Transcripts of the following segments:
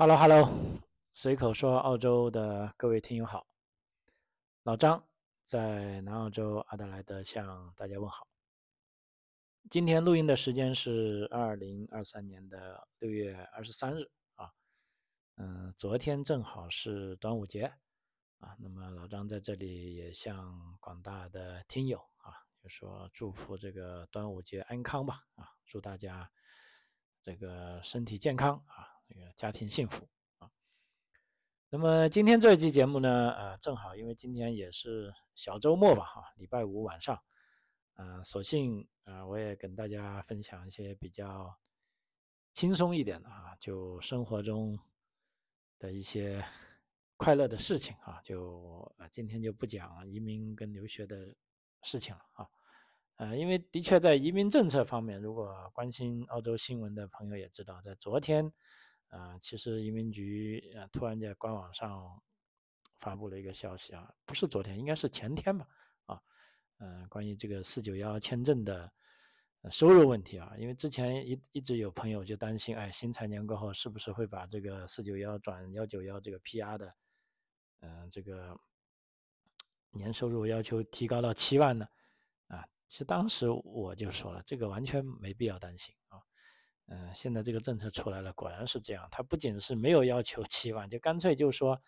Hello，Hello，随口说澳洲的各位听友好，老张在南澳洲阿德莱德向大家问好。今天录音的时间是二零二三年的六月二十三日啊，嗯，昨天正好是端午节啊，那么老张在这里也向广大的听友啊，就说祝福这个端午节安康吧啊，祝大家这个身体健康啊。这个家庭幸福啊，那么今天这一期节目呢，呃，正好因为今天也是小周末吧，哈，礼拜五晚上，呃，索性啊，我也跟大家分享一些比较轻松一点的啊，就生活中的一些快乐的事情啊，就啊，今天就不讲移民跟留学的事情了啊，呃，因为的确在移民政策方面，如果关心澳洲新闻的朋友也知道，在昨天。啊，其实移民局啊，突然在官网上发布了一个消息啊，不是昨天，应该是前天吧，啊，嗯，关于这个四九幺签证的收入问题啊，因为之前一一直有朋友就担心，哎，新财年过后是不是会把这个四九幺转幺九幺这个 PR 的，嗯，这个年收入要求提高到七万呢？啊，其实当时我就说了，这个完全没必要担心嗯，现在这个政策出来了，果然是这样。他不仅是没有要求七万，就干脆就说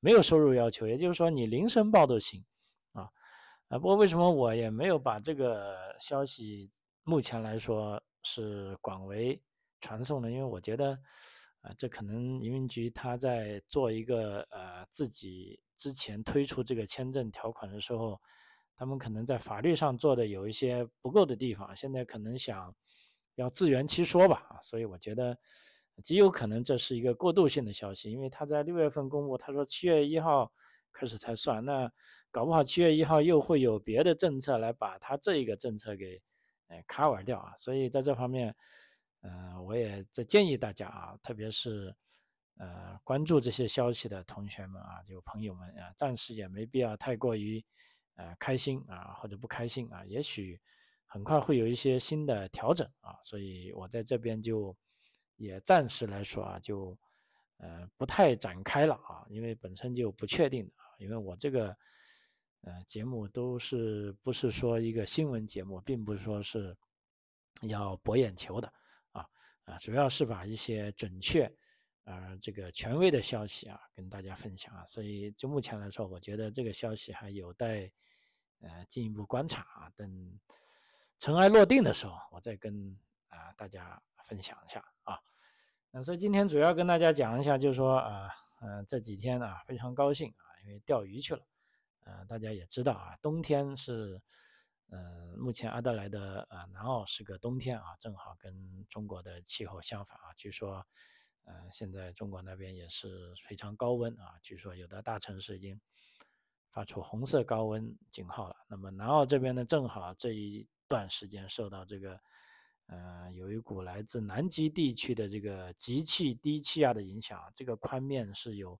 没有收入要求，也就是说你零申报都行啊。啊，不过为什么我也没有把这个消息目前来说是广为传送呢？因为我觉得啊，这可能移民局他在做一个呃自己之前推出这个签证条款的时候，他们可能在法律上做的有一些不够的地方，现在可能想。要自圆其说吧，啊，所以我觉得极有可能这是一个过渡性的消息，因为他在六月份公布，他说七月一号开始才算，那搞不好七月一号又会有别的政策来把他这一个政策给呃 cover 掉啊，所以在这方面，嗯，我也在建议大家啊，特别是呃关注这些消息的同学们啊，就朋友们啊，暂时也没必要太过于呃开心啊或者不开心啊，也许。很快会有一些新的调整啊，所以我在这边就也暂时来说啊，就呃不太展开了啊，因为本身就不确定的啊，因为我这个呃节目都是不是说一个新闻节目，并不是说是要博眼球的啊啊，主要是把一些准确呃这个权威的消息啊跟大家分享啊，所以就目前来说，我觉得这个消息还有待呃进一步观察啊等。尘埃落定的时候，我再跟啊大家分享一下啊。那所以今天主要跟大家讲一下，就是说啊，嗯，这几天啊非常高兴啊，因为钓鱼去了。呃，大家也知道啊，冬天是，嗯，目前阿德莱的啊南澳是个冬天啊，正好跟中国的气候相反啊。据说，嗯，现在中国那边也是非常高温啊，据说有的大城市已经发出红色高温警号了。那么南澳这边呢，正好这一。段时间受到这个，呃，有一股来自南极地区的这个极气低气压的影响，这个宽面是有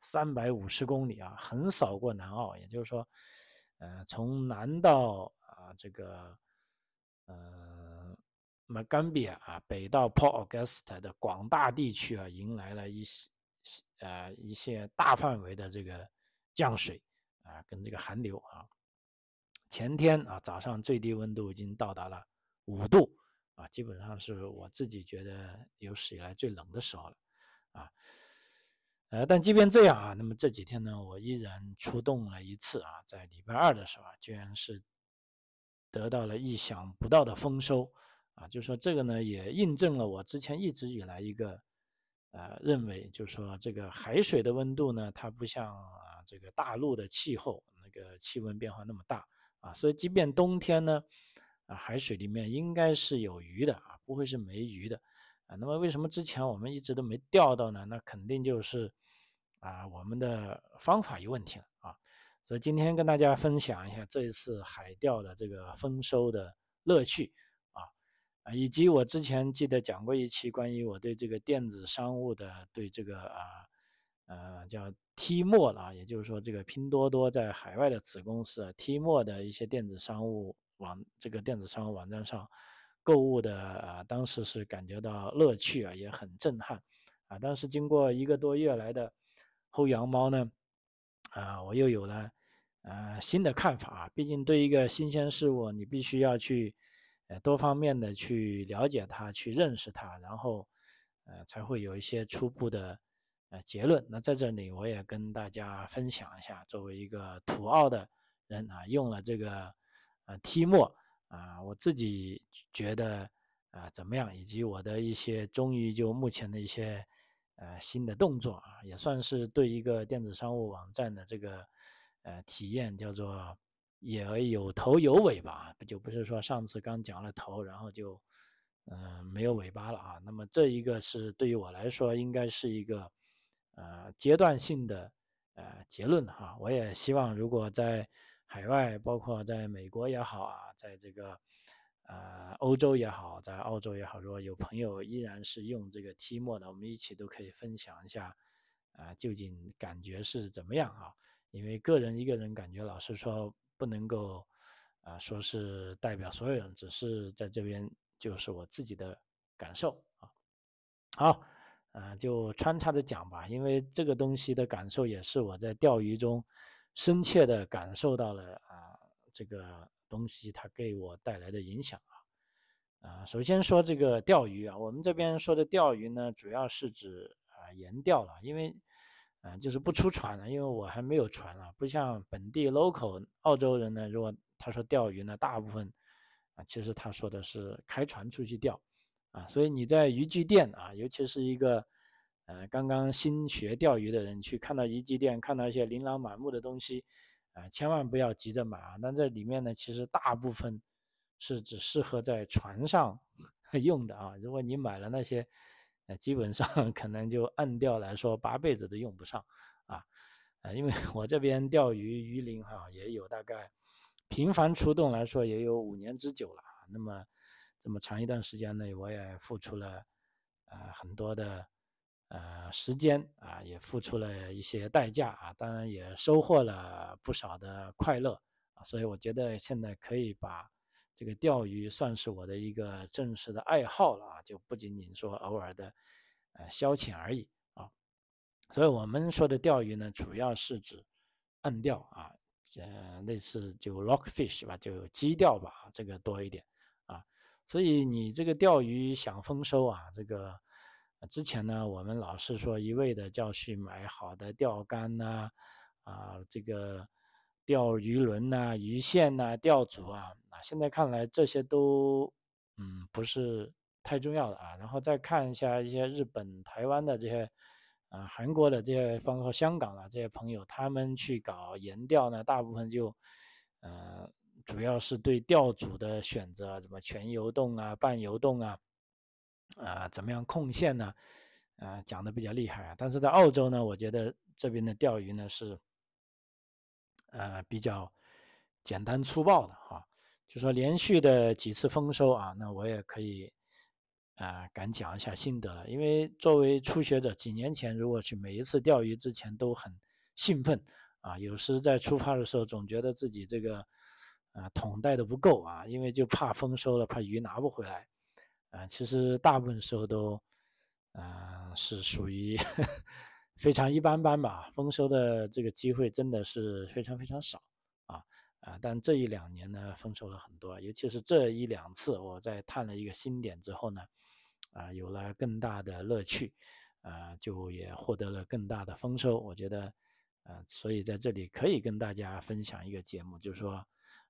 三百五十公里啊，横扫过南澳，也就是说，呃，从南到啊这个，呃，那么甘比啊，北到 Port Augusta 的广大地区啊，迎来了一些呃一些大范围的这个降水啊，跟这个寒流啊。前天啊，早上最低温度已经到达了五度啊，基本上是我自己觉得有史以来最冷的时候了啊。呃，但即便这样啊，那么这几天呢，我依然出动了一次啊，在礼拜二的时候啊，居然是得到了意想不到的丰收啊。就说这个呢，也印证了我之前一直以来一个呃认为，就是说这个海水的温度呢，它不像啊这个大陆的气候那个气温变化那么大。啊，所以即便冬天呢，啊，海水里面应该是有鱼的啊，不会是没鱼的啊。那么为什么之前我们一直都没钓到呢？那肯定就是啊，我们的方法有问题了啊。所以今天跟大家分享一下这一次海钓的这个丰收的乐趣啊啊，以及我之前记得讲过一期关于我对这个电子商务的对这个啊呃叫。T 莫了啊，也就是说，这个拼多多在海外的子公司 T 莫的一些电子商务网，这个电子商务网站上购物的啊，当时是感觉到乐趣啊，也很震撼啊，但是经过一个多月来的薅羊毛呢，啊，我又有了呃新的看法啊。毕竟对一个新鲜事物，你必须要去呃多方面的去了解它，去认识它，然后呃才会有一些初步的呃结论。那在这里我也跟大家分享一下，作为一个土澳的人啊，用了这个呃梯墨。啊，我自己觉得啊怎么样，以及我的一些终于就目前的一些呃新的动作啊，也算是对一个电子商务网站的这个呃体验叫做也有头有尾吧，不就不是说上次刚讲了头，然后就嗯没有尾巴了啊。那么这一个是对于我来说应该是一个呃阶段性的呃结论哈。我也希望如果在海外，包括在美国也好啊，在这个呃欧洲也好，在澳洲也好，如果有朋友依然是用这个 T 墨的，我们一起都可以分享一下，啊，究竟感觉是怎么样啊？因为个人一个人感觉，老实说不能够啊说是代表所有人，只是在这边就是我自己的感受啊。好，呃，就穿插着讲吧，因为这个东西的感受也是我在钓鱼中。深切的感受到了啊，这个东西它给我带来的影响啊，啊，首先说这个钓鱼啊，我们这边说的钓鱼呢，主要是指啊岩钓了，因为啊就是不出船了，因为我还没有船啊，不像本地 local 澳洲人呢，如果他说钓鱼呢，大部分啊其实他说的是开船出去钓所以你在渔具店啊，尤其是一个。呃，刚刚新学钓鱼的人去看到渔具店，看到一些琳琅满目的东西，啊，千万不要急着买啊！但这里面呢，其实大部分是只适合在船上 用的啊。如果你买了那些，呃，基本上 可能就暗钓来说，八辈子都用不上啊。啊，因为我这边钓鱼鱼鳞哈，也有大概频繁出动来说，也有五年之久了。那么这么长一段时间内，我也付出了呃很多的。呃，时间啊，也付出了一些代价啊，当然也收获了不少的快乐啊，所以我觉得现在可以把这个钓鱼算是我的一个正式的爱好了啊，就不仅仅说偶尔的呃消遣而已啊。所以我们说的钓鱼呢，主要是指暗钓啊，呃，类似就 rock fish 吧，就基钓吧，这个多一点。所以你这个钓鱼想丰收啊，这个。之前呢，我们老是说一味的叫去买好的钓竿呐，啊，这个钓鱼轮呐、鱼线呐、钓组啊，啊，现在看来这些都嗯不是太重要的啊。然后再看一下一些日本、台湾的这些啊、韩国的这些，包括香港的这些朋友，他们去搞岩钓呢，大部分就呃主要是对钓组的选择，什么全游动啊、半游动啊。啊，怎么样控线呢？啊，讲的比较厉害啊。但是在澳洲呢，我觉得这边的钓鱼呢是，呃，比较简单粗暴的哈。就说连续的几次丰收啊，那我也可以啊，敢讲一下心得了。因为作为初学者，几年前如果去每一次钓鱼之前都很兴奋啊，有时在出发的时候总觉得自己这个啊桶带的不够啊，因为就怕丰收了，怕鱼拿不回来。啊，其实大部分时候都，啊，是属于 非常一般般吧。丰收的这个机会真的是非常非常少啊啊！但这一两年呢，丰收了很多，尤其是这一两次，我在探了一个新点之后呢，啊，有了更大的乐趣，啊，就也获得了更大的丰收。我觉得，啊，所以在这里可以跟大家分享一个节目，就是说，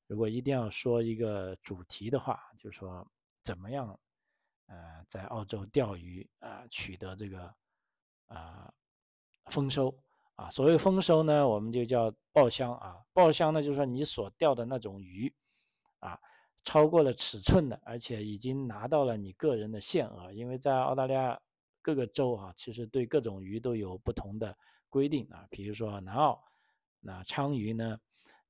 如果一定要说一个主题的话，就是说怎么样。呃，在澳洲钓鱼啊，取得这个啊丰收啊，所谓丰收呢，我们就叫爆箱啊。爆箱呢，就是说你所钓的那种鱼啊，超过了尺寸的，而且已经拿到了你个人的限额。因为在澳大利亚各个州啊，其实对各种鱼都有不同的规定啊。比如说南澳，那鲳鱼呢，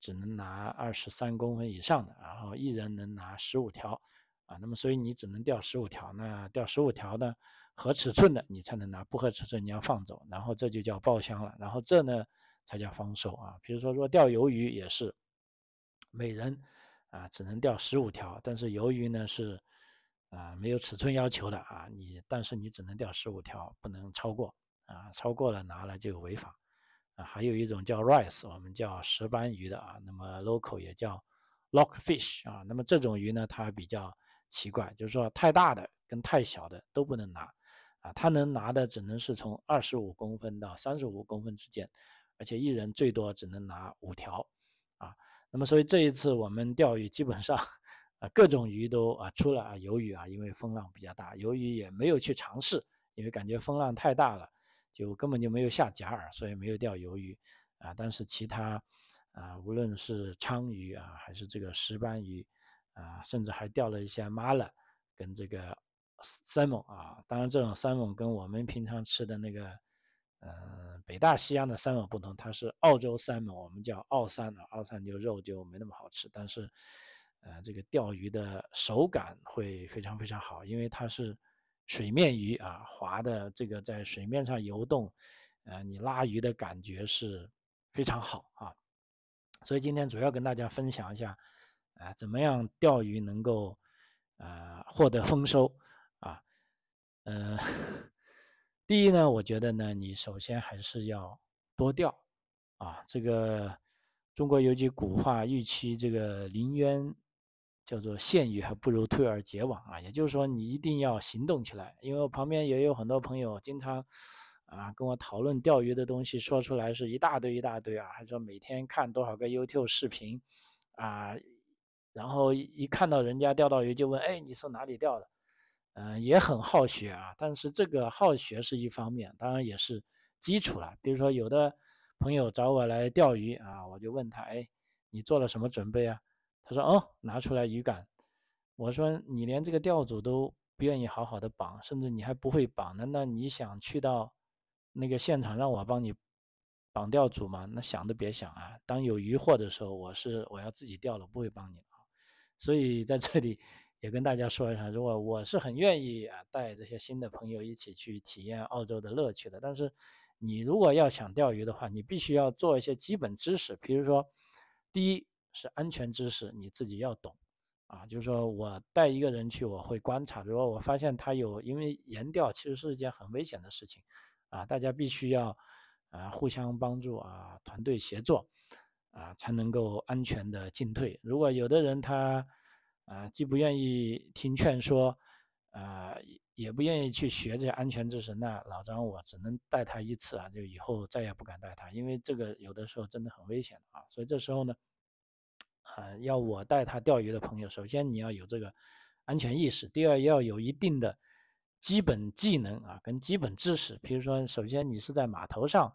只能拿二十三公分以上的，然后一人能拿十五条。啊，那么所以你只能钓十五条，那钓十五条呢，合尺寸的你才能拿，不合尺寸你要放走，然后这就叫爆箱了，然后这呢才叫丰收啊。比如说说钓鱿鱼也是，每人啊只能钓十五条，但是鱿鱼呢是啊，没有尺寸要求的啊，你但是你只能钓十五条，不能超过啊，超过了拿了就违法啊。还有一种叫 rice，我们叫石斑鱼的啊，那么 local 也叫 lock fish 啊，那么这种鱼呢，它比较奇怪，就是说太大的跟太小的都不能拿啊，它能拿的只能是从二十五公分到三十五公分之间，而且一人最多只能拿五条啊。那么所以这一次我们钓鱼基本上。啊，各种鱼都啊，出了啊鱿鱼啊，因为风浪比较大，鱿鱼也没有去尝试，因为感觉风浪太大了，就根本就没有下假饵，所以没有钓鱿鱼啊。但是其他啊，无论是鲳鱼啊，还是这个石斑鱼啊，甚至还钓了一些 mala 跟这个 salmon 啊。当然，这种 salmon 跟我们平常吃的那个嗯北大西洋的 salmon 不同，它是澳洲 salmon，我们叫澳三啊，澳三就肉就没那么好吃，但是。呃，这个钓鱼的手感会非常非常好，因为它是水面鱼啊，滑的这个在水面上游动，呃，你拉鱼的感觉是非常好啊。所以今天主要跟大家分享一下，啊，怎么样钓鱼能够呃获得丰收啊？呃，第一呢，我觉得呢，你首先还是要多钓啊。这个中国有句古话，预期这个临渊。叫做陷鱼还不如退而结网啊，也就是说你一定要行动起来。因为我旁边也有很多朋友经常啊跟我讨论钓鱼的东西，说出来是一大堆一大堆啊，还说每天看多少个 YouTube 视频啊，然后一看到人家钓到鱼就问，哎，你从哪里钓的？嗯，也很好学啊。但是这个好学是一方面，当然也是基础了。比如说有的朋友找我来钓鱼啊，我就问他，哎，你做了什么准备啊？他说：“哦，拿出来鱼竿。”我说：“你连这个钓组都不愿意好好的绑，甚至你还不会绑呢？那你想去到那个现场让我帮你绑钓组吗？那想都别想啊！当有鱼获的时候，我是我要自己钓了，不会帮你啊。所以在这里也跟大家说一下，如果我是很愿意啊带这些新的朋友一起去体验澳洲的乐趣的，但是你如果要想钓鱼的话，你必须要做一些基本知识，比如说第一。”是安全知识，你自己要懂，啊，就是说我带一个人去，我会观察，如果我发现他有，因为岩钓其实是一件很危险的事情，啊，大家必须要啊互相帮助啊，团队协作，啊，才能够安全的进退。如果有的人他啊既不愿意听劝说，啊也不愿意去学这些安全知识，那老张我只能带他一次啊，就以后再也不敢带他，因为这个有的时候真的很危险啊，所以这时候呢。啊，要我带他钓鱼的朋友，首先你要有这个安全意识，第二要有一定的基本技能啊，跟基本知识。比如说，首先你是在码头上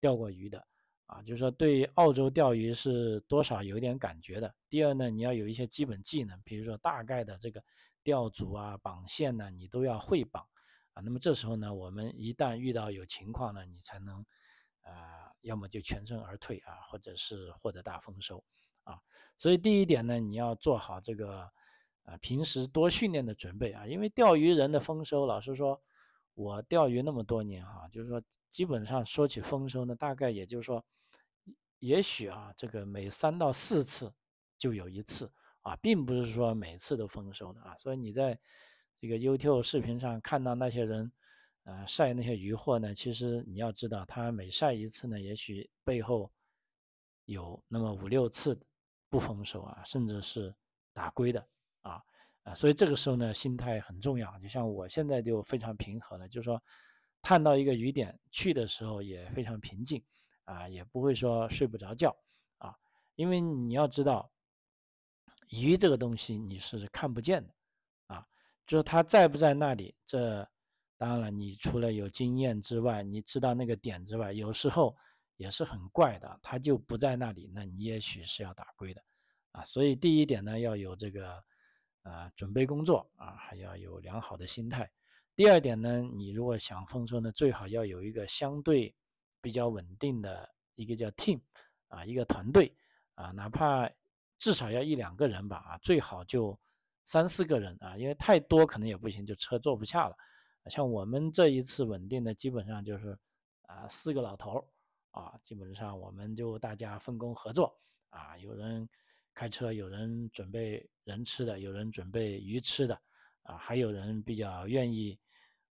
钓过鱼的啊，就是说对澳洲钓鱼是多少有点感觉的。第二呢，你要有一些基本技能，比如说大概的这个钓组啊、绑线呢，你都要会绑啊。那么这时候呢，我们一旦遇到有情况呢，你才能啊，要么就全身而退啊，或者是获得大丰收。啊，所以第一点呢，你要做好这个，呃，平时多训练的准备啊。因为钓鱼人的丰收，老实说，我钓鱼那么多年哈，就是说，基本上说起丰收呢，大概也就是说，也许啊，这个每三到四次就有一次啊，并不是说每次都丰收的啊。所以你在这个 YouTube 视频上看到那些人，呃，晒那些鱼货呢，其实你要知道，他每晒一次呢，也许背后有那么五六次。不丰收啊，甚至是打龟的啊啊，所以这个时候呢，心态很重要。就像我现在就非常平和了，就是说，探到一个雨点去的时候也非常平静啊，也不会说睡不着觉啊，因为你要知道，鱼这个东西你是看不见的啊，就是它在不在那里，这当然了，你除了有经验之外，你知道那个点之外，有时候。也是很怪的，他就不在那里，那你也许是要打龟的，啊，所以第一点呢，要有这个，呃，准备工作啊，还要有良好的心态。第二点呢，你如果想丰收呢，最好要有一个相对比较稳定的一个叫 team，啊，一个团队，啊，哪怕至少要一两个人吧，啊，最好就三四个人啊，因为太多可能也不行，就车坐不下了。像我们这一次稳定的，基本上就是啊，四个老头儿。啊，基本上我们就大家分工合作啊，有人开车，有人准备人吃的，有人准备鱼吃的，啊，还有人比较愿意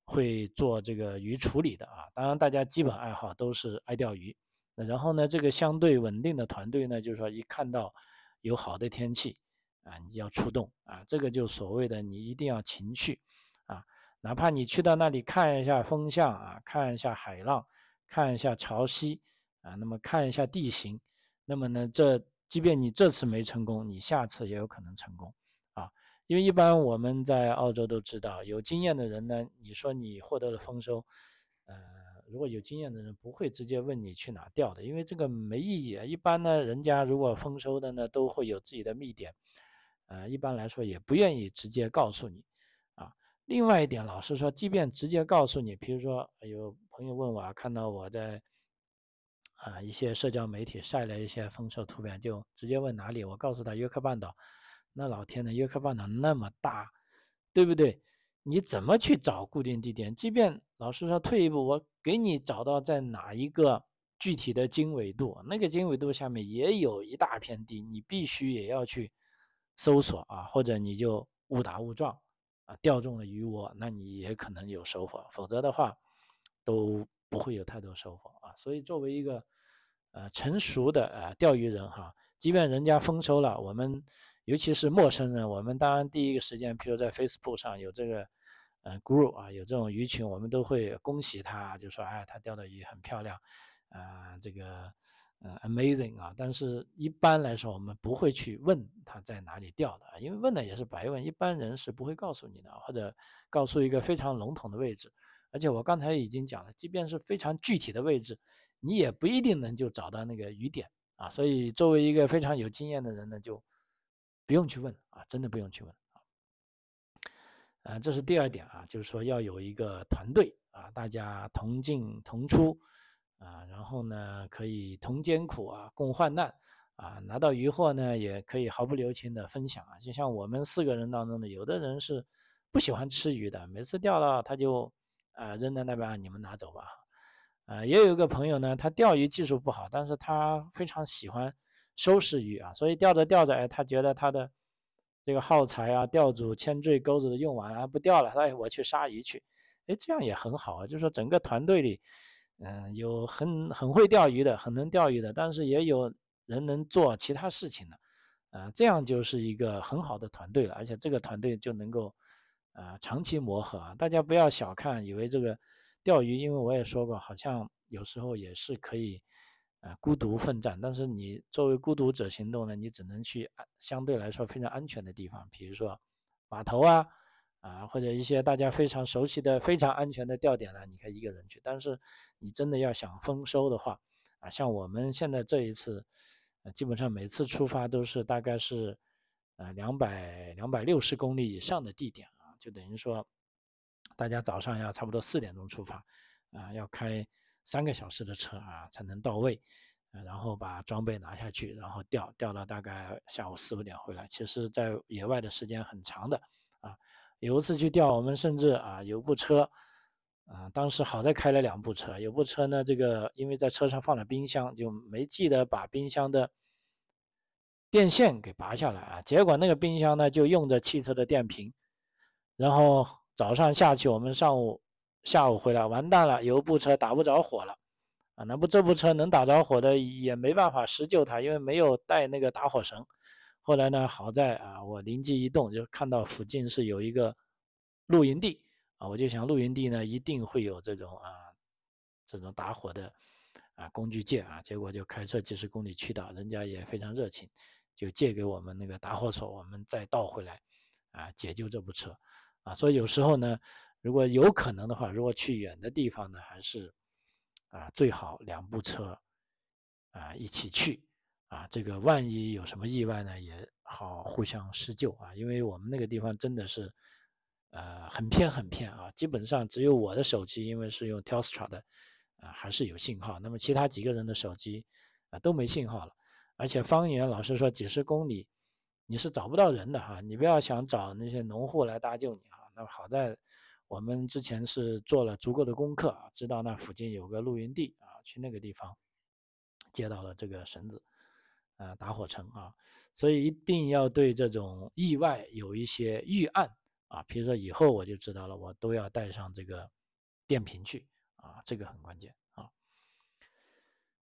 会做这个鱼处理的啊。当然，大家基本爱好都是爱钓鱼。那然后呢，这个相对稳定的团队呢，就是说一看到有好的天气啊，你要出动啊，这个就所谓的你一定要勤去啊，哪怕你去到那里看一下风向啊，看一下海浪，看一下潮汐啊，那么看一下地形，那么呢，这即便你这次没成功，你下次也有可能成功啊，因为一般我们在澳洲都知道，有经验的人呢，你说你获得了丰收，呃。如果有经验的人不会直接问你去哪钓的，因为这个没意义。一般呢，人家如果丰收的呢，都会有自己的密点，呃，一般来说也不愿意直接告诉你，啊。另外一点，老实说，即便直接告诉你，比如说有朋友问我，看到我在啊一些社交媒体晒了一些丰收图片，就直接问哪里，我告诉他约克半岛，那老天呐，约克半岛那么大，对不对？你怎么去找固定地点？即便老师说退一步，我给你找到在哪一个具体的经纬度，那个经纬度下面也有一大片地，你必须也要去搜索啊，或者你就误打误撞啊钓中了鱼窝，那你也可能有收获，否则的话都不会有太多收获啊。所以作为一个呃成熟的呃钓鱼人哈，即便人家丰收了，我们。尤其是陌生人，我们当然第一个时间，譬如在 Facebook 上有这个，呃，group 啊，有这种鱼群，我们都会恭喜他，就说，哎，他钓的鱼很漂亮，啊，这个，呃，amazing 啊。但是一般来说，我们不会去问他在哪里钓的，因为问的也是白问，一般人是不会告诉你的，或者告诉一个非常笼统的位置。而且我刚才已经讲了，即便是非常具体的位置，你也不一定能就找到那个鱼点啊。所以作为一个非常有经验的人呢，就。不用去问啊，真的不用去问啊。呃，这是第二点啊，就是说要有一个团队啊，大家同进同出啊，然后呢可以同艰苦啊，共患难啊，拿到鱼获呢也可以毫不留情的分享啊。就像我们四个人当中的，有的人是不喜欢吃鱼的，每次钓到他就啊扔在那边，你们拿走吧。啊，也有一个朋友呢，他钓鱼技术不好，但是他非常喜欢。收拾鱼啊，所以钓着钓着，哎，他觉得他的这个耗材啊、钓组、铅坠、钩子都用完了，不钓了，哎，我去杀鱼去，哎，这样也很好啊。就是说，整个团队里，嗯，有很很会钓鱼的，很能钓鱼的，但是也有人能做其他事情的，啊，这样就是一个很好的团队了。而且这个团队就能够啊长期磨合啊。大家不要小看，以为这个钓鱼，因为我也说过，好像有时候也是可以。啊，孤独奋战，但是你作为孤独者行动呢，你只能去相对来说非常安全的地方，比如说码头啊，啊或者一些大家非常熟悉的非常安全的钓点呢，你可以一个人去。但是你真的要想丰收的话，啊，像我们现在这一次，呃，基本上每次出发都是大概是呃两百两百六十公里以上的地点，就等于说大家早上要差不多四点钟出发，啊，要开。三个小时的车啊才能到位，然后把装备拿下去，然后钓钓到大概下午四五点回来。其实，在野外的时间很长的啊。有一次去钓，我们甚至啊有部车，啊当时好在开了两部车，有部车呢这个因为在车上放了冰箱，就没记得把冰箱的电线给拔下来啊。结果那个冰箱呢就用着汽车的电瓶，然后早上下去，我们上午。下午回来完蛋了，有部车打不着火了，啊，那不这部车能打着火的也没办法施救它，因为没有带那个打火绳。后来呢，好在啊，我灵机一动，就看到附近是有一个露营地啊，我就想露营地呢一定会有这种啊这种打火的啊工具件啊，结果就开车几十公里去到，人家也非常热情，就借给我们那个打火索，我们再倒回来啊解救这部车啊，所以有时候呢。如果有可能的话，如果去远的地方呢，还是啊最好两部车啊一起去啊，这个万一有什么意外呢，也好互相施救啊。因为我们那个地方真的是呃很偏很偏啊，基本上只有我的手机，因为是用 Telstra 的啊，还是有信号。那么其他几个人的手机啊都没信号了，而且方圆老师说几十公里你是找不到人的哈，你不要想找那些农户来搭救你啊。那好在。我们之前是做了足够的功课啊，知道那附近有个露营地啊，去那个地方接到了这个绳子，啊，打火绳啊，所以一定要对这种意外有一些预案啊。比如说以后我就知道了，我都要带上这个电瓶去啊，这个很关键啊。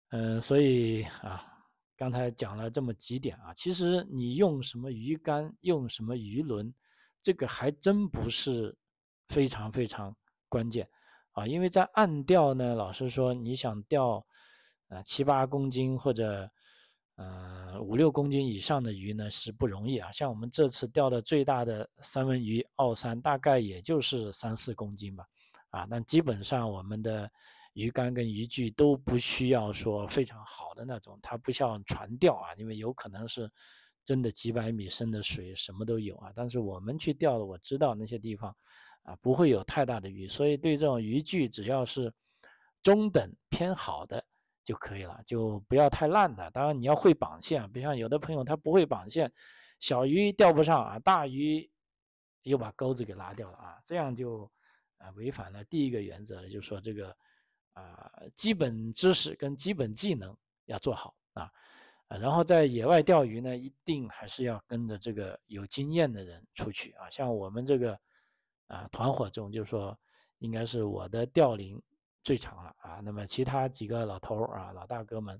嗯，所以啊，刚才讲了这么几点啊，其实你用什么鱼竿，用什么鱼轮，这个还真不是非常非常关键啊，因为在暗钓呢，老实说，你想钓啊七八公斤或者呃五六公斤以上的鱼呢是不容易啊。像我们这次钓的最大的三文鱼奥三，大概也就是三四公斤吧，啊，但基本上我们的。鱼竿跟渔具都不需要说非常好的那种，它不像船钓啊，因为有可能是真的几百米深的水什么都有啊。但是我们去钓的，我知道那些地方啊不会有太大的鱼，所以对这种渔具只要是中等偏好的就可以了，就不要太烂的。当然你要会绑线，不像有的朋友他不会绑线，小鱼钓不上啊，大鱼又把钩子给拉掉了啊，这样就啊违反了第一个原则了，就是说这个。啊，基本知识跟基本技能要做好啊，然后在野外钓鱼呢，一定还是要跟着这个有经验的人出去啊。像我们这个啊团伙中，就是说应该是我的钓龄最长了啊。那么其他几个老头啊、老大哥们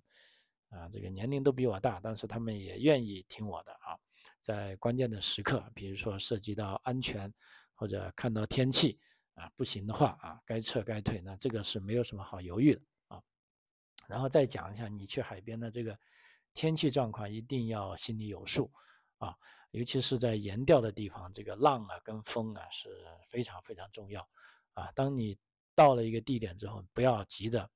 啊，这个年龄都比我大，但是他们也愿意听我的啊。在关键的时刻，比如说涉及到安全或者看到天气。啊，不行的话啊，该撤该退，那这个是没有什么好犹豫的啊。然后再讲一下，你去海边的这个天气状况一定要心里有数啊，尤其是在岩钓的地方，这个浪啊跟风啊是非常非常重要啊。当你到了一个地点之后，不要急着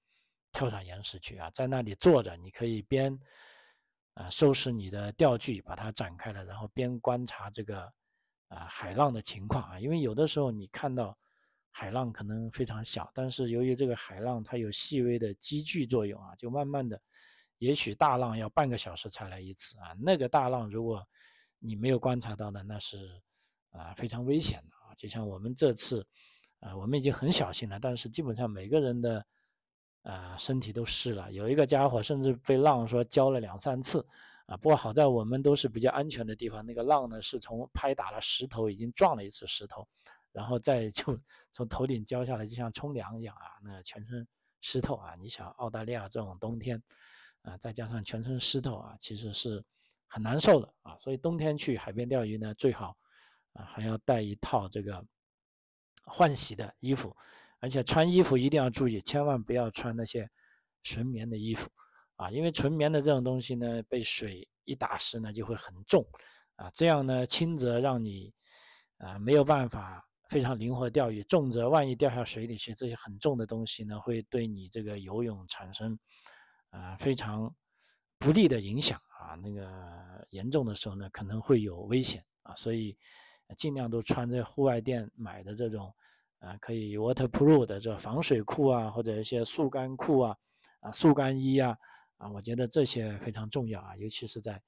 跳上岩石去啊，在那里坐着，你可以边啊收拾你的钓具，把它展开了，然后边观察这个啊海浪的情况啊，因为有的时候你看到。海浪可能非常小，但是由于这个海浪它有细微的积聚作用啊，就慢慢的，也许大浪要半个小时才来一次啊。那个大浪如果你没有观察到的，那是啊非常危险的啊。就像我们这次啊，我们已经很小心了，但是基本上每个人的啊身体都湿了，有一个家伙甚至被浪说浇了两三次啊。不过好在我们都是比较安全的地方，那个浪呢是从拍打了石头，已经撞了一次石头。然后再就 从头顶浇下来，就像冲凉一样啊，那全身湿透啊。你想澳大利亚这种冬天啊，再加上全身湿透啊，其实是很难受的啊。所以冬天去海边钓鱼呢，最好啊还要带一套这个换洗的衣服，而且穿衣服一定要注意，千万不要穿那些纯棉的衣服啊，因为纯棉的这种东西呢，被水一打湿呢就会很重啊，这样呢轻则让你啊没有办法。非常灵活钓鱼，重则万一掉下水里去，这些很重的东西呢，会对你这个游泳产生啊非常不利的影响啊。那个严重的时候呢，可能会有危险啊。所以尽量都穿这户外店买的这种啊可以 waterproof 的这防水裤啊，或者一些速干裤啊啊速干衣啊啊，我觉得这些非常重要啊，尤其是在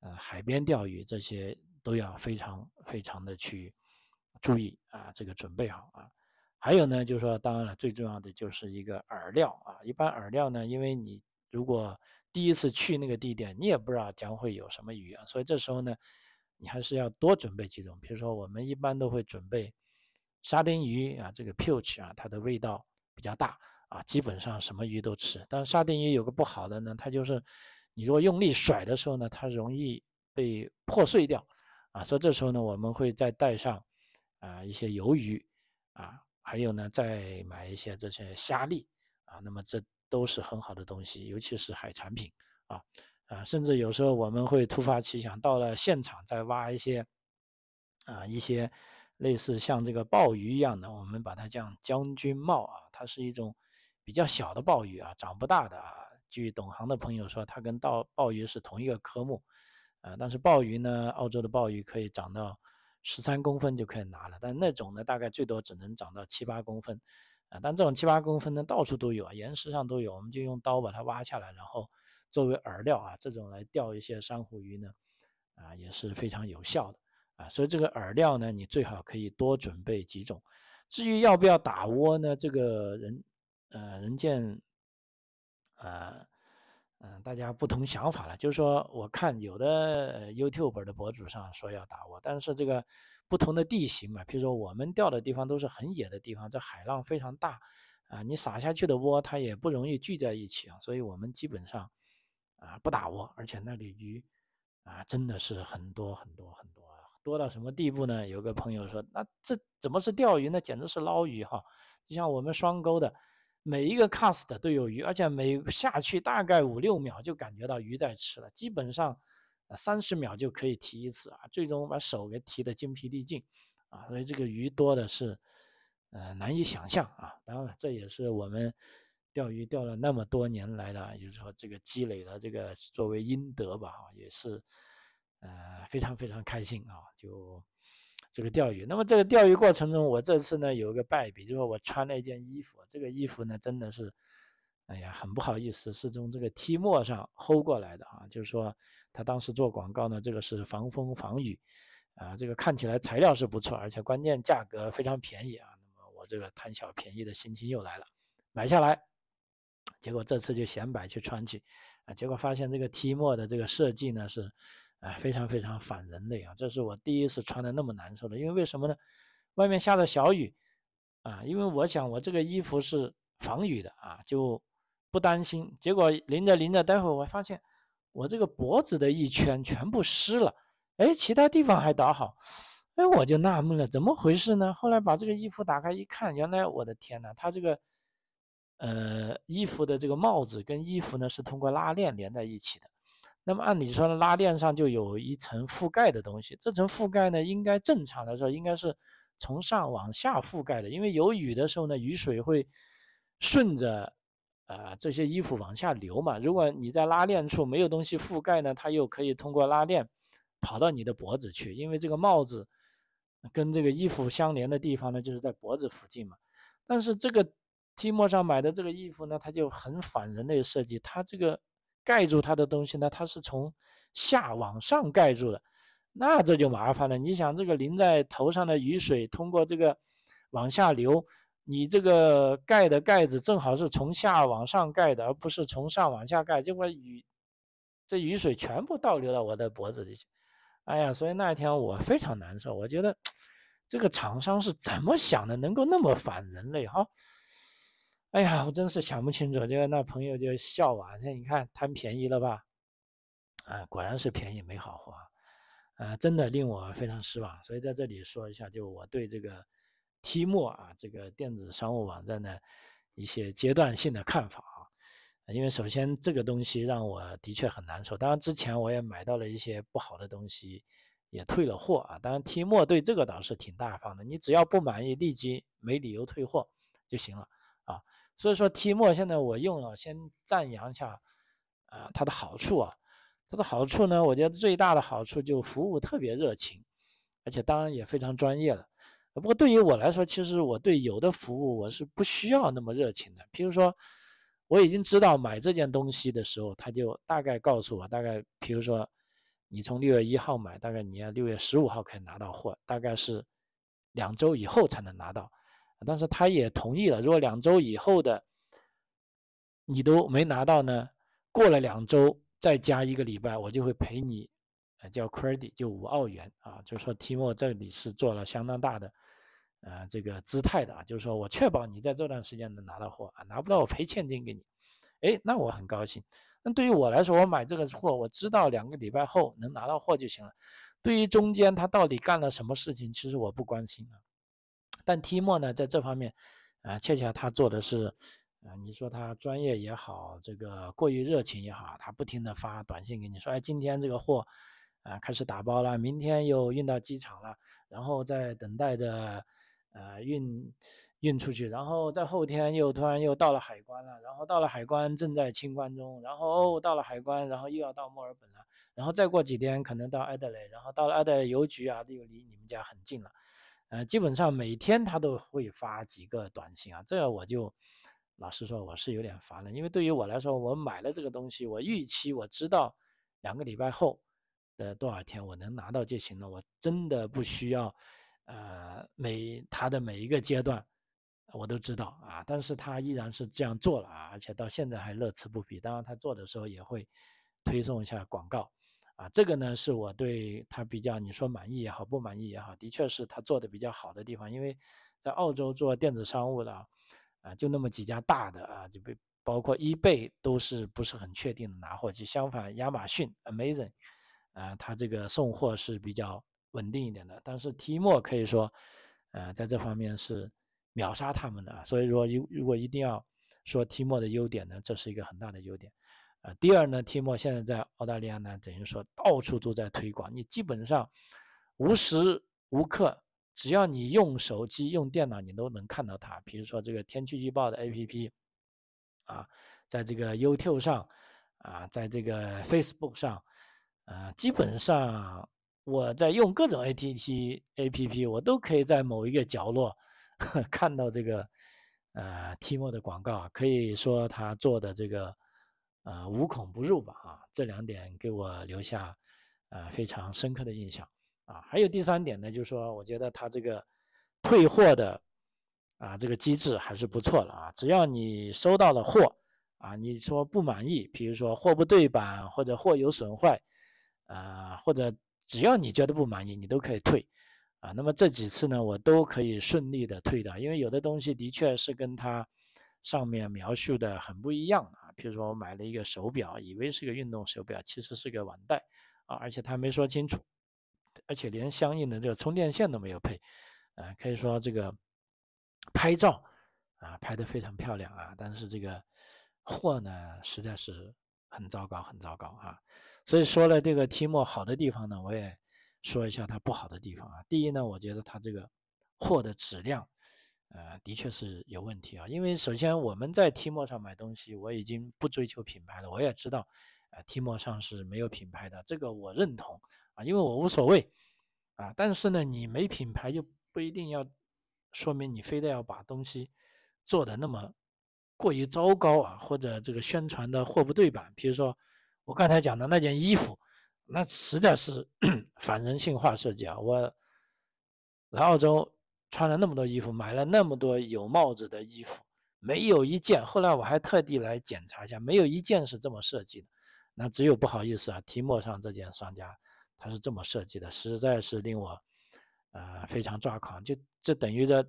呃海边钓鱼，这些都要非常非常的去。注意啊，这个准备好啊。还有呢，就是说，当然了，最重要的就是一个饵料啊。一般饵料呢，因为你如果第一次去那个地点，你也不知道将会有什么鱼啊，所以这时候呢，你还是要多准备几种。比如说，我们一般都会准备沙丁鱼啊，这个 pilch 啊，它的味道比较大啊，基本上什么鱼都吃。但是沙丁鱼有个不好的呢，它就是你如果用力甩的时候呢，它容易被破碎掉啊，所以这时候呢，我们会再带上。啊，一些鱿鱼啊，还有呢，再买一些这些虾粒啊，那么这都是很好的东西，尤其是海产品啊啊，甚至有时候我们会突发奇想，到了现场再挖一些啊一些类似像这个鲍鱼一样的，我们把它叫将军帽啊，它是一种比较小的鲍鱼啊，长不大的啊。据懂行的朋友说，它跟鲍鲍鱼是同一个科目啊，但是鲍鱼呢，澳洲的鲍鱼可以长到。十三公分就可以拿了，但那种呢，大概最多只能长到七八公分，啊，但这种七八公分呢，到处都有啊，岩石上都有，我们就用刀把它挖下来，然后作为饵料啊，这种来钓一些珊瑚鱼呢，啊，也是非常有效的啊，所以这个饵料呢，你最好可以多准备几种。至于要不要打窝呢，这个人，呃，人见，呃，嗯，大家不同想法了。就是说，我看有的 YouTube 的博主上说要打窝，但是这个不同的地形嘛，比如说我们钓的地方都是很野的地方，这海浪非常大啊，你撒下去的窝它也不容易聚在一起啊，所以我们基本上啊不打窝，而且那里鱼啊真的是很多很多很多，多到什么地步呢？有个朋友说，那这怎么是钓鱼呢？简直是捞鱼哈！就像我们双钩的。每一个 cast 都有鱼，而且每下去大概五六秒就感觉到鱼在吃了，基本上三十秒就可以提一次啊，最终把手给提得精疲力尽啊，所以这个鱼多的是呃难以想象啊。当然这也是我们钓鱼钓了那么多年来的，就是说这个积累了这个作为阴德吧，也是呃非常非常开心啊，就。这个钓鱼，那么这个钓鱼过程中，我这次呢有一个败笔，就是我穿了一件衣服，这个衣服呢真的是，哎呀，很不好意思，是从这个 T 墨上薅过来的啊，就是说他当时做广告呢，这个是防风防雨，啊，这个看起来材料是不错，而且关键价格非常便宜啊，那么我这个贪小便宜的心情又来了，买下来，结果这次就显摆去穿去，啊，结果发现这个 T 墨的这个设计呢是。哎，非常非常反人类啊！这是我第一次穿的那么难受的，因为为什么呢？外面下着小雨啊，因为我想我这个衣服是防雨的啊，就不担心。结果淋着淋着，待会儿我发现我这个脖子的一圈全部湿了，哎，其他地方还倒好，哎，我就纳闷了，怎么回事呢？后来把这个衣服打开一看，原来我的天呐，它这个呃衣服的这个帽子跟衣服呢是通过拉链连在一起的。那么按理说呢，拉链上就有一层覆盖的东西，这层覆盖呢，应该正常来说应该是从上往下覆盖的，因为有雨的时候呢，雨水会顺着呃这些衣服往下流嘛。如果你在拉链处没有东西覆盖呢，它又可以通过拉链跑到你的脖子去，因为这个帽子跟这个衣服相连的地方呢，就是在脖子附近嘛。但是这个 T 莫上买的这个衣服呢，它就很反人类设计，它这个。盖住它的东西呢，它是从下往上盖住的，那这就麻烦了。你想，这个淋在头上的雨水通过这个往下流，你这个盖的盖子正好是从下往上盖的，而不是从上往下盖，结果雨这雨水全部倒流到我的脖子里去。哎呀，所以那一天我非常难受，我觉得这个厂商是怎么想的，能够那么反人类哈？哎呀，我真是想不清楚。这个那朋友就笑啊，说你看贪便宜了吧？啊，果然是便宜没好货，啊，真的令我非常失望。所以在这里说一下，就我对这个 T 墨啊，这个电子商务网站的一些阶段性的看法啊。因为首先这个东西让我的确很难受。当然之前我也买到了一些不好的东西，也退了货啊。当然 T 墨对这个倒是挺大方的，你只要不满意，立即没理由退货就行了啊。所以说，T 墨现在我用了，先赞扬一下，啊，它的好处啊，它的好处呢，我觉得最大的好处就服务特别热情，而且当然也非常专业了。不过对于我来说，其实我对有的服务我是不需要那么热情的。譬如说，我已经知道买这件东西的时候，他就大概告诉我，大概譬如说，你从六月一号买，大概你要六月十五号可以拿到货，大概是两周以后才能拿到。但是他也同意了，如果两周以后的你都没拿到呢，过了两周再加一个礼拜，我就会赔你，呃，叫 credit，就五澳元啊。就是说 Timo 这里是做了相当大的，呃，这个姿态的啊，就是说我确保你在这段时间能拿到货啊，拿不到我赔现金给你。哎，那我很高兴。那对于我来说，我买这个货，我知道两个礼拜后能拿到货就行了。对于中间他到底干了什么事情，其实我不关心啊。但 T 莫呢，在这方面，啊，恰恰他做的是，啊，你说他专业也好，这个过于热情也好，他不停的发短信给你说，哎，今天这个货，啊，开始打包了，明天又运到机场了，然后在等待着，呃，运运出去，然后在后天又突然又到了海关了，然后到了海关正在清关中，然后哦，到了海关，然后又要到墨尔本了，然后再过几天可能到埃德雷，然后到了埃德雷邮局啊，又离你们家很近了。呃，基本上每天他都会发几个短信啊，这个我就老实说我是有点烦了，因为对于我来说，我买了这个东西，我预期我知道两个礼拜后的多少天我能拿到就行了，我真的不需要，呃，每他的每一个阶段，我都知道啊，但是他依然是这样做了啊，而且到现在还乐此不疲。当然他做的时候也会推送一下广告啊，这个呢是我对他比较，你说满意也好，不满意也好，的确是他做的比较好的地方。因为在澳洲做电子商务的啊，就那么几家大的啊，就被包括 eBay 都是不是很确定的拿货就。相反，亚马逊 Amazing 啊，它这个送货是比较稳定一点的。但是 T 莫可以说，呃，在这方面是。秒杀他们的，所以说，如如果一定要说 T 莫的优点呢，这是一个很大的优点，啊，第二呢，T 莫现在在澳大利亚呢，等于说到处都在推广，你基本上无时无刻，只要你用手机、用电脑，你都能看到它。比如说这个天气预报的 APP，啊，在这个 YouTube 上，啊，在这个 Facebook 上，啊，基本上我在用各种 APP APP，我都可以在某一个角落。看到这个呃 T 莫的广告，可以说他做的这个呃无孔不入吧啊，这两点给我留下呃非常深刻的印象啊。还有第三点呢，就是说我觉得他这个退货的啊这个机制还是不错的啊，只要你收到了货啊，你说不满意，比如说货不对版或者货有损坏啊，或者只要你觉得不满意，你都可以退。啊，那么这几次呢，我都可以顺利的退的，因为有的东西的确是跟它上面描述的很不一样啊。比如说我买了一个手表，以为是个运动手表，其实是个腕带啊，而且他没说清楚，而且连相应的这个充电线都没有配，啊，可以说这个拍照啊拍得非常漂亮啊，但是这个货呢实在是很糟糕，很糟糕啊。所以说了这个 T 莫好的地方呢，我也。说一下它不好的地方啊。第一呢，我觉得它这个货的质量，呃，的确是有问题啊。因为首先我们在 T 莫上买东西，我已经不追求品牌了。我也知道，呃，T 莫上是没有品牌的，这个我认同啊，因为我无所谓啊。但是呢，你没品牌就不一定要说明你非得要把东西做的那么过于糟糕啊，或者这个宣传的货不对版。比如说我刚才讲的那件衣服。那实在是 反人性化设计啊！我来澳洲穿了那么多衣服，买了那么多有帽子的衣服，没有一件。后来我还特地来检查一下，没有一件是这么设计的。那只有不好意思啊，提莫上这件商家他是这么设计的，实在是令我呃非常抓狂。就这等于着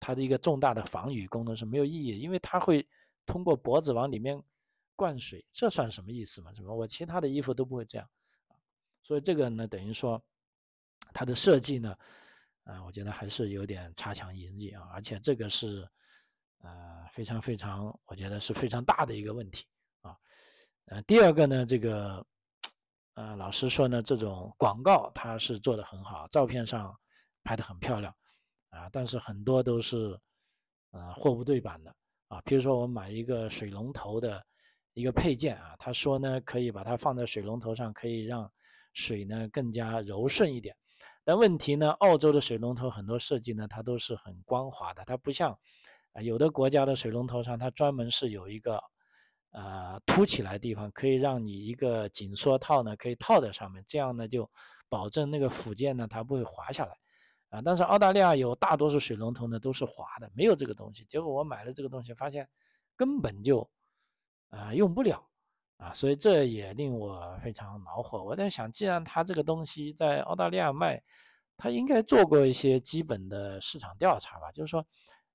它的一个重大的防雨功能是没有意义，因为它会通过脖子往里面灌水，这算什么意思嘛？什么？我其他的衣服都不会这样。所以这个呢，等于说它的设计呢，啊，我觉得还是有点差强人意啊，而且这个是呃非常非常，我觉得是非常大的一个问题啊。呃，第二个呢，这个呃，老实说呢，这种广告它是做的很好，照片上拍的很漂亮啊，但是很多都是呃货不对版的啊。比如说我买一个水龙头的一个配件啊，他说呢可以把它放在水龙头上，可以让水呢更加柔顺一点，但问题呢，澳洲的水龙头很多设计呢，它都是很光滑的，它不像啊有的国家的水龙头上，它专门是有一个呃凸起来地方，可以让你一个紧缩套呢可以套在上面，这样呢就保证那个附件呢它不会滑下来啊。但是澳大利亚有大多数水龙头呢都是滑的，没有这个东西。结果我买了这个东西，发现根本就啊用不了。啊，所以这也令我非常恼火。我在想，既然他这个东西在澳大利亚卖，他应该做过一些基本的市场调查吧？就是说，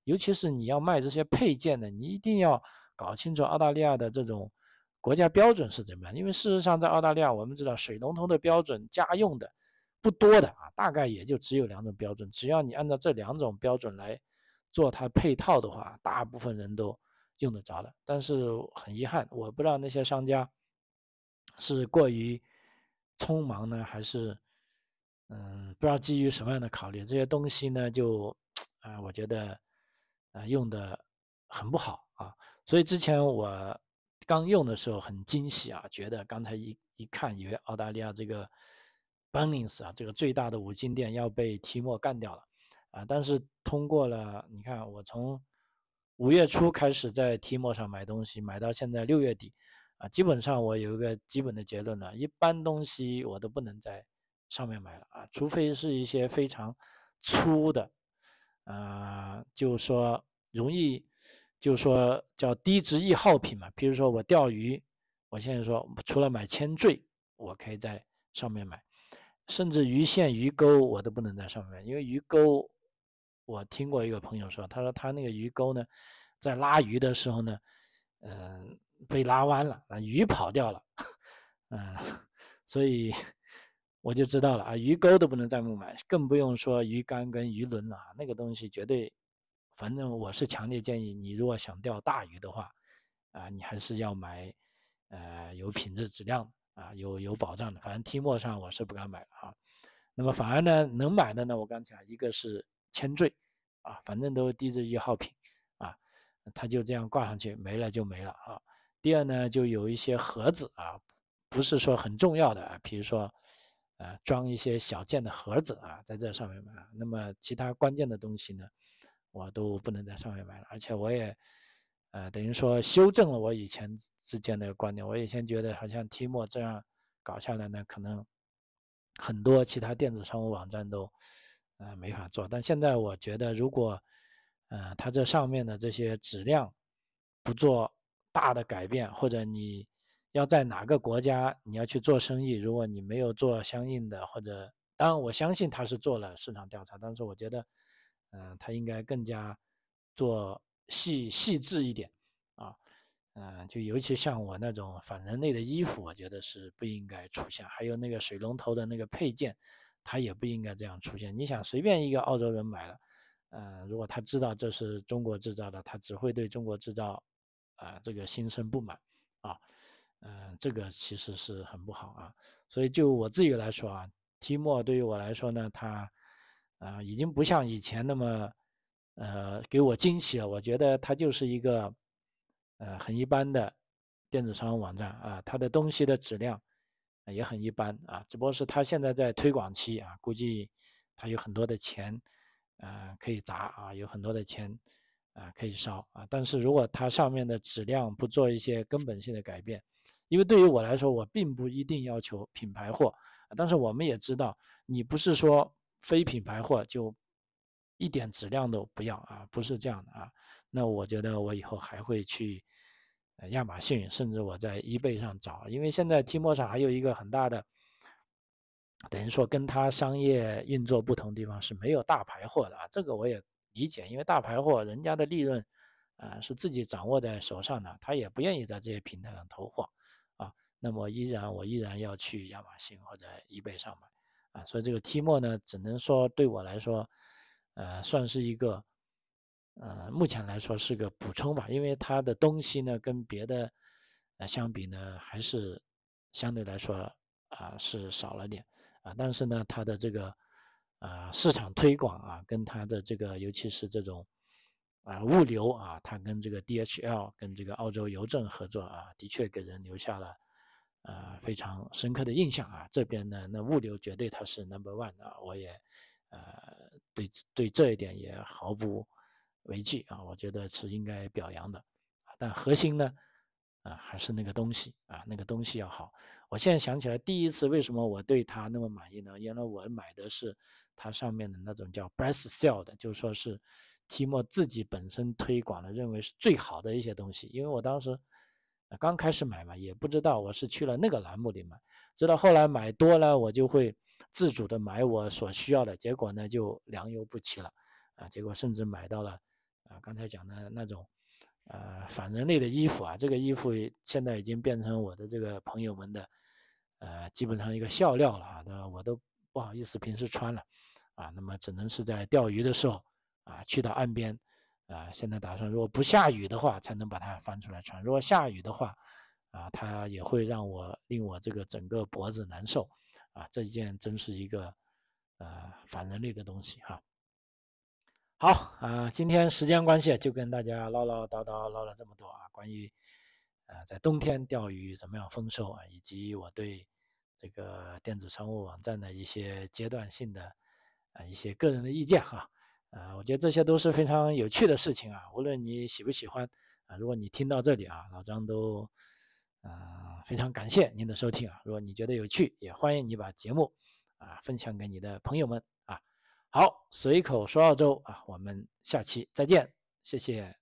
尤其是你要卖这些配件的，你一定要搞清楚澳大利亚的这种国家标准是怎么样。因为事实上，在澳大利亚，我们知道水龙头的标准家用的不多的啊，大概也就只有两种标准。只要你按照这两种标准来做它配套的话，大部分人都。用得着的，但是很遗憾，我不知道那些商家是过于匆忙呢，还是嗯，不知道基于什么样的考虑，这些东西呢，就啊，我觉得啊，用的很不好啊。所以之前我刚用的时候很惊喜啊，觉得刚才一一看，以为澳大利亚这个 Bunnings 啊，这个最大的五金店要被提莫干掉了啊。但是通过了，你看我从。五月初开始在 T 莫上买东西，买到现在六月底，啊，基本上我有一个基本的结论了，一般东西我都不能在上面买了啊，除非是一些非常粗的，啊，就说容易，就说叫低值易耗品嘛。比如说我钓鱼，我现在说除了买铅坠，我可以在上面买，甚至鱼线、鱼钩我都不能在上面，因为鱼钩，我听过一个朋友说，他说他那个鱼钩呢，在拉鱼的时候呢，嗯，被拉弯了，啊，鱼跑掉了，嗯，所以。我就知道了啊，鱼钩都不能在木买，更不用说鱼竿跟鱼轮了。那个东西绝对，反正我是强烈建议你，如果想钓大鱼的话，啊，你还是要买，呃，有品质质量啊，有有保障的。反正 T 墨上我是不敢买了啊。那么反而呢，能买的呢，我刚讲一个是铅坠，啊，反正都是低质一耗品，啊，它就这样挂上去，没了就没了啊。第二呢，就有一些盒子啊，不是说很重要的啊，比如说。啊，装一些小件的盒子啊，在这上面买。那么其他关键的东西呢，我都不能在上面买了。而且我也，呃，等于说修正了我以前之间的观点。我以前觉得好像 T 墨这样搞下来呢，可能很多其他电子商务网站都，呃，没法做。但现在我觉得，如果，呃，它这上面的这些质量不做大的改变，或者你。要在哪个国家你要去做生意？如果你没有做相应的，或者当然我相信他是做了市场调查，但是我觉得，嗯，他应该更加做细细致一点啊，嗯，就尤其像我那种反人类的衣服，我觉得是不应该出现。还有那个水龙头的那个配件，他也不应该这样出现。你想随便一个澳洲人买了，嗯，如果他知道这是中国制造的，他只会对中国制造啊这个心生不满啊。嗯，这个其实是很不好啊，所以就我自己来说啊，T 墨对于我来说呢，它啊已经不像以前那么呃给我惊喜了。我觉得它就是一个呃很一般的电子商务网站啊，它的东西的质量也很一般啊，只不过是它现在在推广期啊，估计它有很多的钱啊可以砸啊，有很多的钱啊可以烧啊，但是如果它上面的质量不做一些根本性的改变，因为对于我来说，我并不一定要求品牌货，但是我们也知道，你不是说非品牌货就一点质量都不要啊，不是这样的啊。那我觉得我以后还会去亚马逊，甚至我在 eBay 上找，因为现在 T 墨上还有一个很大的，等于说跟它商业运作不同地方是没有大牌货的啊。这个我也理解，因为大牌货人家的利润啊是自己掌握在手上的，他也不愿意在这些平台上投货。啊那么依然，我依然要去亚马逊或者 eBay 上买，啊，所以这个 T 墨呢，只能说对我来说，呃，算是一个，呃，目前来说是个补充吧，因为它的东西呢，跟别的，呃，相比呢，还是相对来说啊是少了点，啊，但是呢，它的这个，啊，市场推广啊，跟它的这个，尤其是这种，啊，物流啊，它跟这个 DHL 跟这个澳洲邮政合作啊，的确给人留下了。呃，非常深刻的印象啊！这边呢，那物流绝对它是 number one 啊！我也，呃，对对这一点也毫不为惧啊！我觉得是应该表扬的！但核心呢，啊，还是那个东西啊，那个东西要好。我现在想起来，第一次为什么我对它那么满意呢？原来我买的是它上面的那种叫 best sell 的，就说是 T 莫自己本身推广的，认为是最好的一些东西。因为我当时。刚开始买嘛，也不知道我是去了那个栏目里买，直到后来买多了，我就会自主的买我所需要的，结果呢就良莠不齐了，啊，结果甚至买到了，啊，刚才讲的那种，呃，反人类的衣服啊，这个衣服现在已经变成我的这个朋友们的，呃，基本上一个笑料了啊，那我都不好意思平时穿了，啊，那么只能是在钓鱼的时候，啊，去到岸边。啊，现在打算，如果不下雨的话，才能把它翻出来穿。如果下雨的话，啊，它也会让我令我这个整个脖子难受。啊，这件真是一个呃反人类的东西哈。好啊，今天时间关系，就跟大家唠唠叨叨唠了这么多啊，关于呃在冬天钓鱼怎么样丰收啊，以及我对这个电子商务网站的一些阶段性的啊一些个人的意见哈。啊，我觉得这些都是非常有趣的事情啊，无论你喜不喜欢啊，如果你听到这里啊，老张都啊非常感谢您的收听啊。如果你觉得有趣，也欢迎你把节目啊分享给你的朋友们。好，随口说澳洲啊，我们下期再见。谢谢。